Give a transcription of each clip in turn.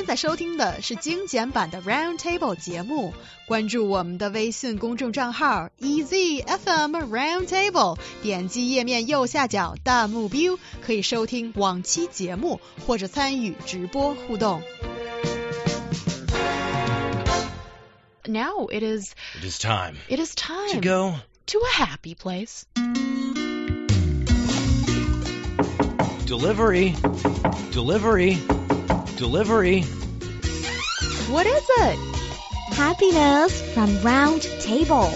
现在收听的是精简版的 Round Table 节目，关注我们的微信公众账号 EZFM Round Table，点击页面右下角弹幕 view，可以收听往期节目或者参与直播互动。Now it is It is time it is time to go. to a happy place. Delivery. Delivery. Delivery. What is it? Happiness from Round Table.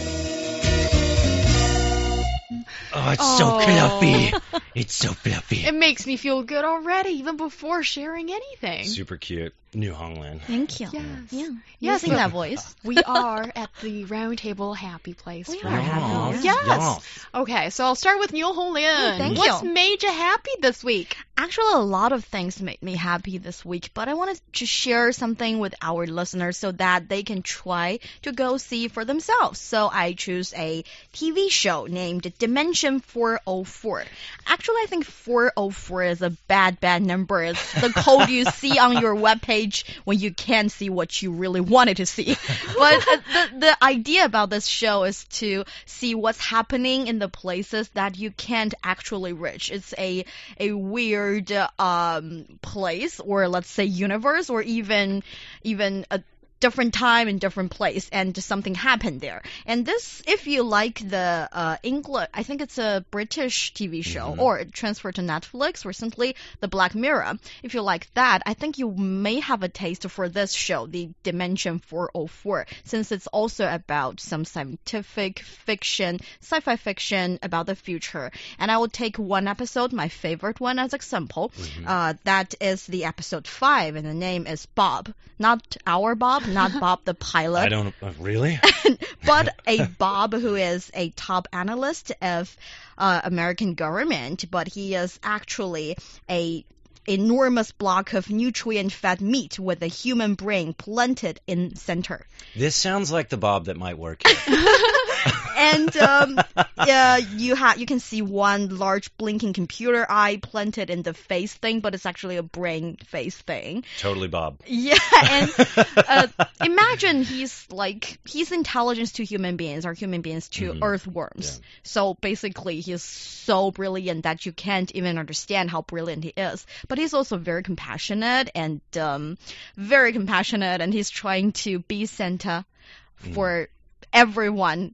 Oh, it's Oh. so fluffy. It's so fluffy. It makes me feel good already, even before sharing anything. Super cute. New Honglan. Thank you. Yes. Yeah. Yes, Using but- that voice. We are at the round table happy place. We for are happy, Yes. Yes. Okay, so I'll start with Neil Honglin. Oh, thank What's you. made you happy this week? Actually, a lot of things made me happy this week, but I wanted to share something with our listeners so that they can try to go see for themselves. So I choose a TV show named Dimension 404. Actually, I think 404 is a bad, bad number. It's the code you see on your webpage when you can't see what you really wanted to see. But uh, the, the idea about this show is to see what's happening in the places that you can't actually reach. It's a, a weird um, place or let's say universe or even even a different time and different place and something happened there. And this if you like the uh english i think it's a british tv show or it transferred to netflix recently the black mirror. If you like that i think you may have a taste for this show the dimension 404 since it's also about some scientific fiction sci-fi fiction about the future. And i will take one episode my favorite one as example. Uh that is the episode 5 and the name is bob not our bob not bob the pilot I don't. Uh, really? but a Bob who is a top analyst of uh, American government, but he is actually a enormous block of nutrient fat meat with a human brain planted in center. This sounds like the Bob that might work. And um, yeah, you ha you can see one large blinking computer eye planted in the face thing, but it's actually a brain face thing. totally Bob. Yeah, and uh, imagine he's like he's intelligence to human beings or human beings to Mhm. earthworms. Yeah. So basically, he's so brilliant that you can't even understand how brilliant he is. But he's also very compassionate and um, very compassionate, and he's trying to be Santa for everyone la-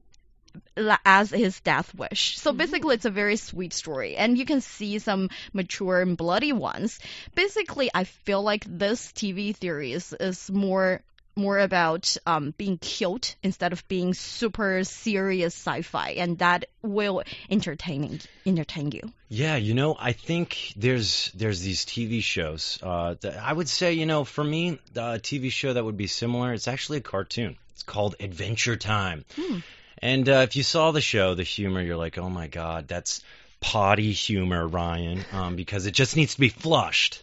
as his death wish. So basically, it's a very sweet story, and you can see some mature and bloody ones. Basically, I feel like this TV series is more more about um, being cute instead of being super serious sci-fi, and that will entertaining entertain you. Yeah, you know, I think there's there's these TV shows. Uh, that I would say, you know, for me, a TV show that would be similar. It's actually a cartoon. It's called Adventure Time. Hmm. And uh, if you saw the show, the humor, you're like, oh my god, that's potty humor, Ryan, um, because it just needs to be flushed.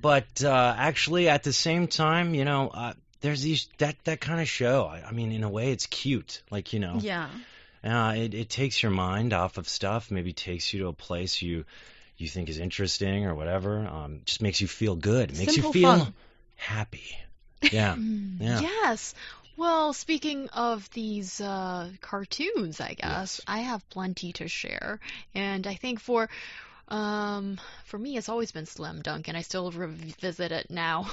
But uh, actually, at the same time, you know, uh, there's these that that kind of show. I, I mean, in a way, it's cute. Like you know, Yeah. uh, it, it takes your mind off of stuff, maybe takes you to a place you you think is interesting or whatever. Um, just makes you feel good. Makes Simple you feel fun. happy. Yeah. yeah. Yes. Well, speaking of these uh, cartoons, I guess Yes. I have plenty to share, and I think for um for me, it's always been Slam Dunk, and I still revisit it now.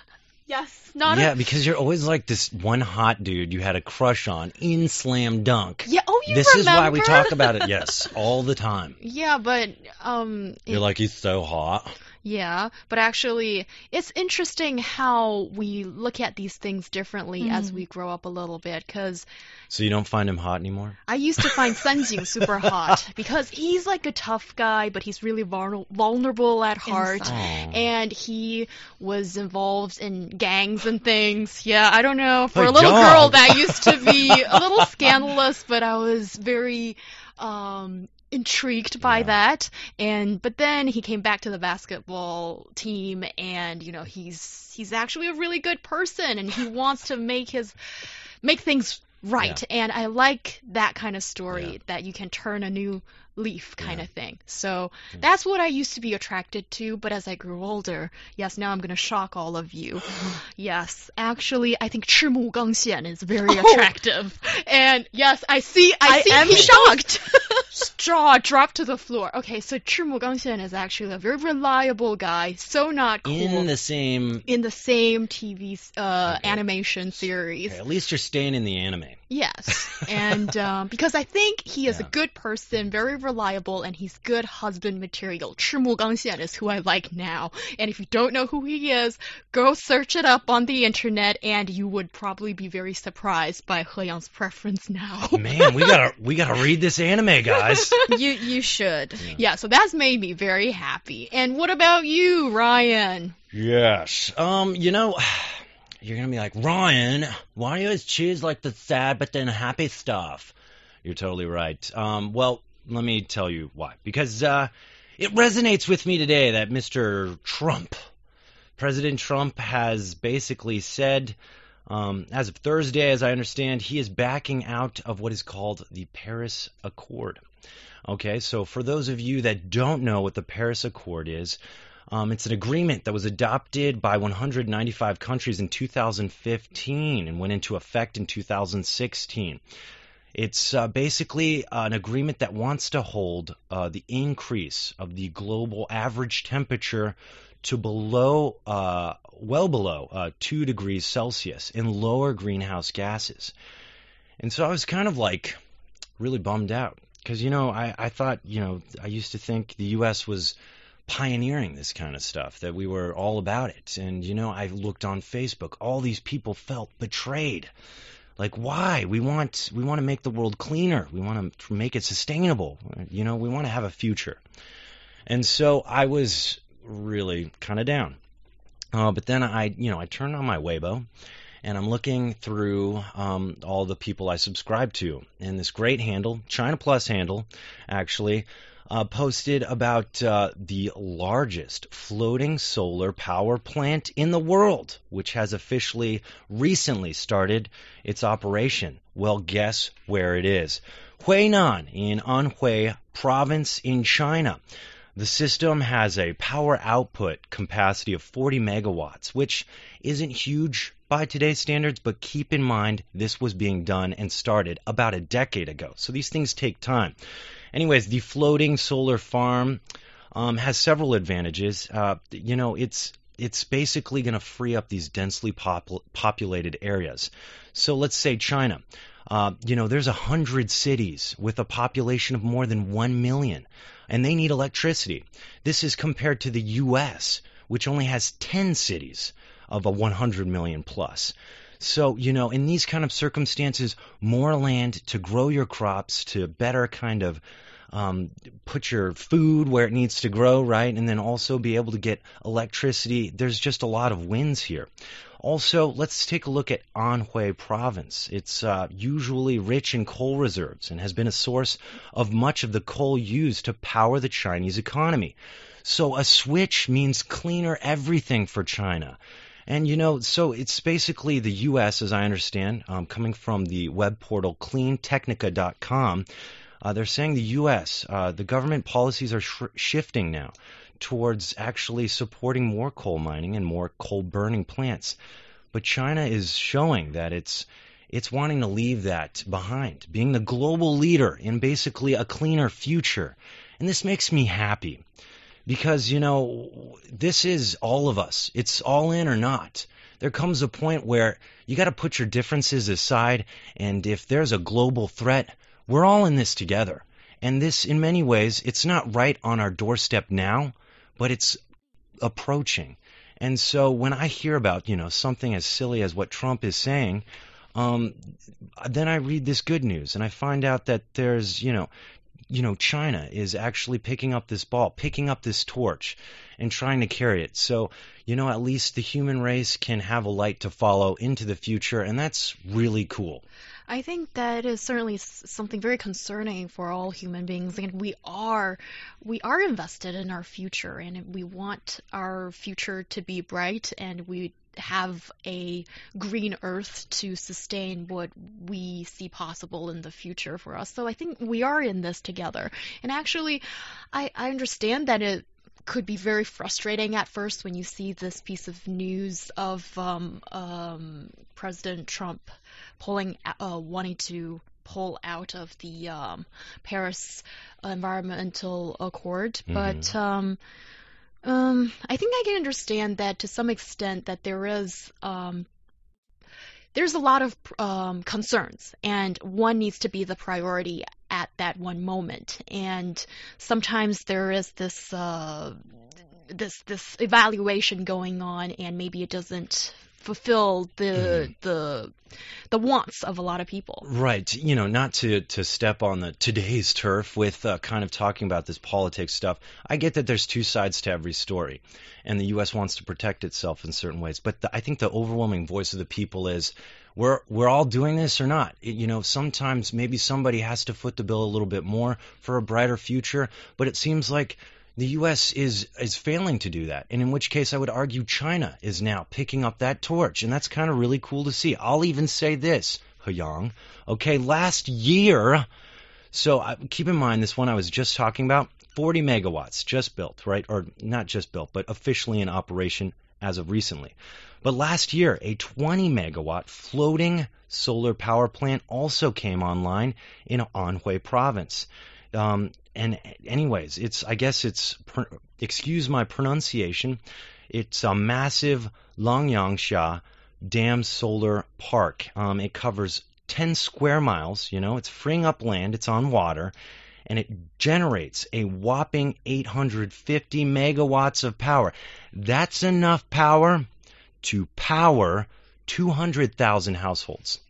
yes, not yeah, a because you're always like this one hot dude you had a crush on in Slam Dunk. yeah. Oh, you this remember? is why we talk about it, yes, all the time. Yeah, but um, You're it- like, he's so hot. Yeah, but actually, it's interesting how we look at these things differently as Mhm. we grow up a little bit. Because So you don't find him hot anymore? I used to find Sun Jing super hot because he's like a tough guy, but he's really vulner- vulnerable at heart. Inside. And he was involved in gangs and things. Yeah, I don't know. For My a little God. girl, that used to be a little scandalous, but I was very um intrigued by Yeah. that and but then he came back to the basketball team and you know he's he's actually a really good person and he wants to make his make things Right. And I like that kind of story Yeah. that you can turn a new leaf kind Yeah. of thing. So that's what I used to be attracted to. But as I grew older, yes, now I'm going to shock all of you. yes, actually, I think 赤木刚宪 is very attractive. And yes, I see, I, I see am people- shocked. Jaw drop to the floor. Okay, so 赤木刚宪 is actually a very reliable guy. So not cool. In the same. in the same TV uh, Okay. animation series. Okay, at least you're staying in the anime. Yes, and um, because I think he is yeah. a good person, very reliable, and he's good husband material. Chimu Gangxian is who I like now, and if you don't know who he is, go search it up on the internet, and you would probably be very surprised by He Yang's preference now. Man, we gotta we gotta read this anime, guys. you you should. Yeah. yeah, so that's made me very happy. And what about you, Ryan? Yes. Um, you know you're gonna be like, Ryan, why do you always choose like the sad but then happy stuff? You're totally right. Um, well, let me tell you why. Because uh, it resonates with me today that Mr. Trump, President Trump, has basically said, um, as of Thursday, as I understand, he is backing out of what is called the Paris Accord. Okay, so for those of you that don't know what the Paris Accord is, um, it's an agreement that was adopted by 195 countries in 2015 and went into effect in 2016. It's uh, basically an agreement that wants to hold uh, the increase of the global average temperature to below, uh, well below uh, 2 degrees Celsius in lower greenhouse gases. And so I was kind of like really bummed out because, you know, I, I thought, you know, I used to think the U.S. was pioneering this kind of stuff, that we were all about it. And, you know, I looked on Facebook, all these people felt betrayed. Like why? We want we want to make the world cleaner. We want to make it sustainable. You know, we want to have a future. And so I was really kind of down. Uh, but then I, you know, I turned on my Weibo, and I'm looking through um, all the people I subscribe to, and this great handle, China Plus handle, actually. Uh, posted about uh, the largest floating solar power plant in the world, which has officially recently started its operation. Well, guess where it is? Huainan in Anhui province in China. The system has a power output capacity of 40 megawatts, which isn't huge by today's standards, but keep in mind this was being done and started about a decade ago. So these things take time. Anyways, the floating solar farm um, has several advantages. Uh, you know, it's it's basically going to free up these densely popul- populated areas. So let's say China. Uh, you know, there's a hundred cities with a population of more than one million, and they need electricity. This is compared to the U.S., which only has 10 cities of a 100 million plus. So, you know, in these kind of circumstances, more land to grow your crops, to better kind of um, put your food where it needs to grow, right? And then also be able to get electricity. There's just a lot of wins here. Also, let's take a look at Anhui Province. It's uh, usually rich in coal reserves and has been a source of much of the coal used to power the Chinese economy. So a switch means cleaner everything for China. And you know, so it's basically the U.S., as I understand, um, coming from the web portal cleantechnica.com. Uh, they're saying the U.S., uh, the government policies are sh- shifting now towards actually supporting more coal mining and more coal burning plants. But China is showing that it's it's wanting to leave that behind, being the global leader in basically a cleaner future. And this makes me happy because, you know, this is all of us. It's all in or not. There comes a point where you got to put your differences aside, and if there's a global threat, we're all in this together. And this, in many ways, it's not right on our doorstep now, but it's approaching. And so when I hear about, you know, something as silly as what Trump is saying, um, then I read this good news and I find out that there's, you know, you know, China is actually picking up this ball, picking up this torch, and trying to carry it. So, you know, at least the human race can have a light to follow into the future, and that's really cool. I think that is certainly something very concerning for all human beings, and we are we are invested in our future, and we want our future to be bright, and we have a green earth to sustain what we see possible in the future for us. So I think we are in this together. And actually, I, I understand that it could be very frustrating at first when you see this piece of news of um, um, President Trump pulling, uh, wanting to pull out of the um, Paris Environmental Accord, mm-hmm. but um, I think I can understand that to some extent that there is um, there's a lot of um, concerns, and one needs to be the priority at that one moment. And sometimes there is this uh, this this evaluation going on, and maybe it doesn't fulfill the mm. the the wants of a lot of people. Right. You know, not to to step on the today's turf with uh, kind of talking about this politics stuff. I get that there's two sides to every story, and the U.S. wants to protect itself in certain ways. But the, I think the overwhelming voice of the people is. We're we're all doing this or not. It, you know, sometimes maybe somebody has to foot the bill a little bit more for a brighter future, but it seems like the U.S. is is failing to do that, and in which case I would argue China is now picking up that torch, and that's kind of really cool to see. I'll even say this, He Yang. Okay, last year, so uh, keep in mind this one I was just talking about, 40 megawatts just built, right? Or not just built, but officially in operation as of recently. But last year, a 20 megawatt floating solar power plant also came online in Anhui province. Um, and anyways, it's I guess it's excuse my pronunciation. It's a massive Longyangxia Dam Solar Park. Um, it covers 10 square miles. You know, it's freeing up land. It's on water, and it generates a whopping 850 megawatts of power. That's enough power to power 200,000 households.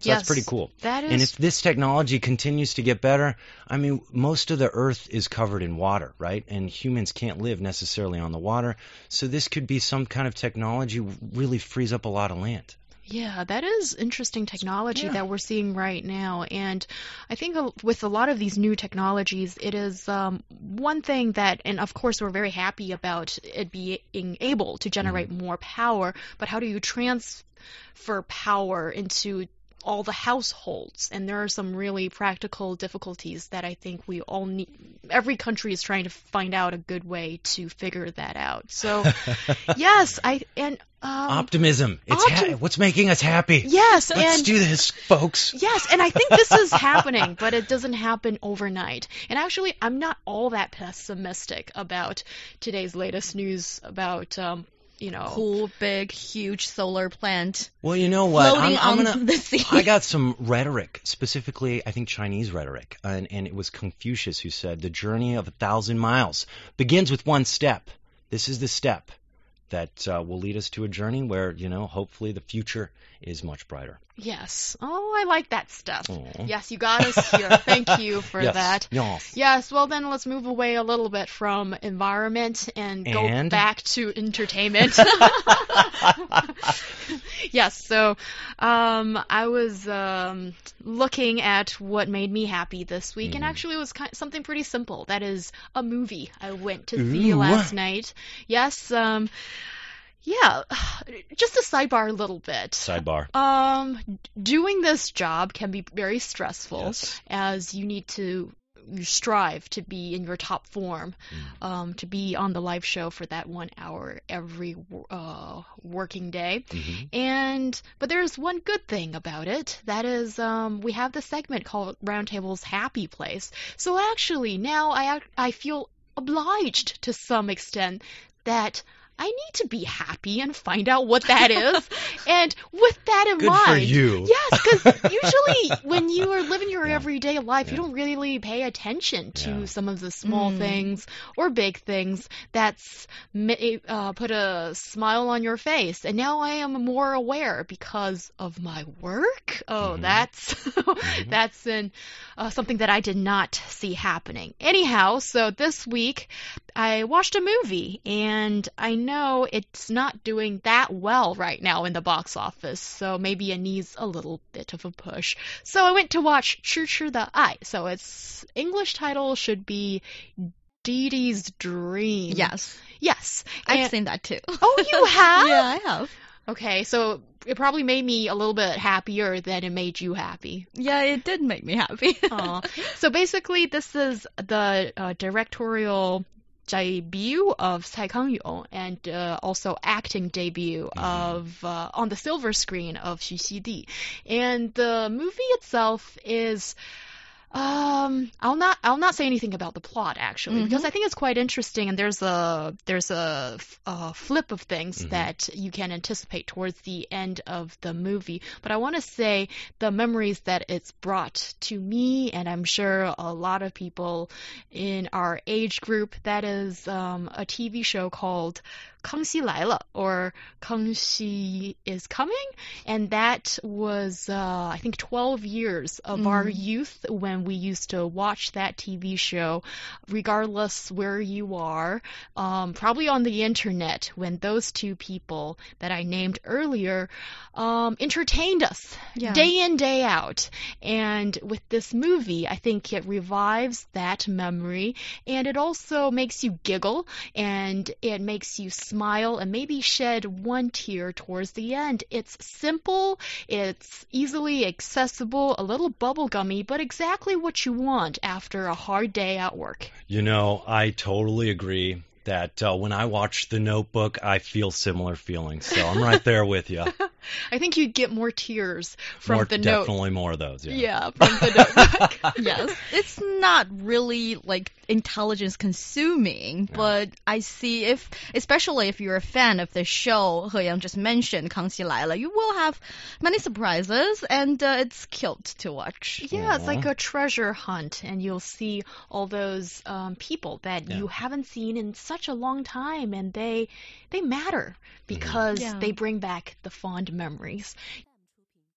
So yes, that's pretty cool. That is. And if this technology continues to get better, I mean, most of the Earth is covered in water, right? And humans can't live necessarily on the water. So this could be some kind of technology really frees up a lot of land. Yeah, that is interesting technology yeah. that we're seeing right now. And I think with a lot of these new technologies, it is um, one thing that, and of course, we're very happy about it being able to generate mm-hmm. more power, but how do you transfer power into all the households. And there are some really practical difficulties that I think we all need. Every country is trying to find out a good way to figure that out. So, yes, I and um, Optimism. It's optim- ha- what's making us happy. Yes, let's and, do this, folks. Yes, and I think this is happening, but it doesn't happen overnight. And actually, I'm not all that pessimistic about today's latest news about um, you know, cool, big, huge solar plant. Well, you know what? Floating I'm, I'm on gonna, the sea. I got some rhetoric, specifically, I think Chinese rhetoric, and, and it was Confucius who said, "The journey of a thousand miles begins with one step. This is the step that uh, will lead us to a journey where, you know, hopefully the future is much brighter." Yes. Oh, I like that stuff. Aww. Yes, you got us here. Thank you for yes. that. Yes. Yes. Well, then let's move away a little bit from environment and, and? go back to entertainment. yes. So, um, I was um, looking at what made me happy this week, mm. and actually, it was kind of something pretty simple. That is a movie I went to see last night. Yes. Um, yeah, just a sidebar a little bit. Sidebar. Um, doing this job can be very stressful Yes. as you need to you strive to be in your top form, Mm. um, to be on the live show for that one hour every uh, working day. Mhm. And but there's one good thing about it. That is, um, we have the segment called Roundtable's Happy Place. So actually, now I I feel obliged to some extent that I need to be happy and find out what that is. and with that in Good mind, for you. yes, because usually when you are living your Yeah. everyday life, you don't really pay attention to Yeah. some of the small Mm. things or big things that's uh, put a smile on your face. And now I am more aware because of my work. Oh, Mhm. that's Mm-hmm. that's in, uh, something that I did not see happening. Anyhow, so this week I watched a movie, and I know it's not doing that well right now in the box office, so maybe it needs a little bit of a push. So I went to watch Choo the Eye. So its English title should be Dee Dee's Dream. Yes. Yes. I've and, seen that too. oh, you have? yeah, I have. Okay, so it probably made me a little bit happier than it made you happy. Yeah, it did make me happy. so basically, this is the uh, directorial debut of Tsai Kang-yong and uh, also acting debut of uh, on the silver screen of Xu Xidi. And the movie itself is um I'll not I'll not say anything about the plot actually because I think it's quite interesting and there's a there's a, a flip of things that you can anticipate towards the end of the movie. But I want to say the memories that it's brought to me and I'm sure a lot of people in our age group that is um, a TV show called Kangxi Lai Le or Kangxi is coming. And that was, uh, I think, 12 years of mm. our mm-hmm. youth when we used to watch that TV show, regardless where you are, um, probably on the internet when those two people that I named earlier um, entertained us yeah. day in, day out. And with this movie, I think it revives that memory and it also makes you giggle and it makes you smile and maybe shed one tear towards the end. It's simple, it's easily accessible, a little bubblegummy, but exactly what you want after a hard day at work. You know, I totally agree that uh, when I watch The Notebook, I feel similar feelings. So I'm right there with you. I think you'd get more tears from more, the note. definitely more of those. Yeah. Yeah, from the notebook. yes, it's not really like intelligence consuming, but I see if, especially if you're a fan of the show, He Yang just mentioned 康熙来了, you will have many surprises, and uh, it's cute to watch. Yeah, it's like Aw. a treasure hunt, and you'll see all those um, people that you Yeah. haven't seen in such a long time, and they they matter mm. because Yeah. they bring back the fond memories.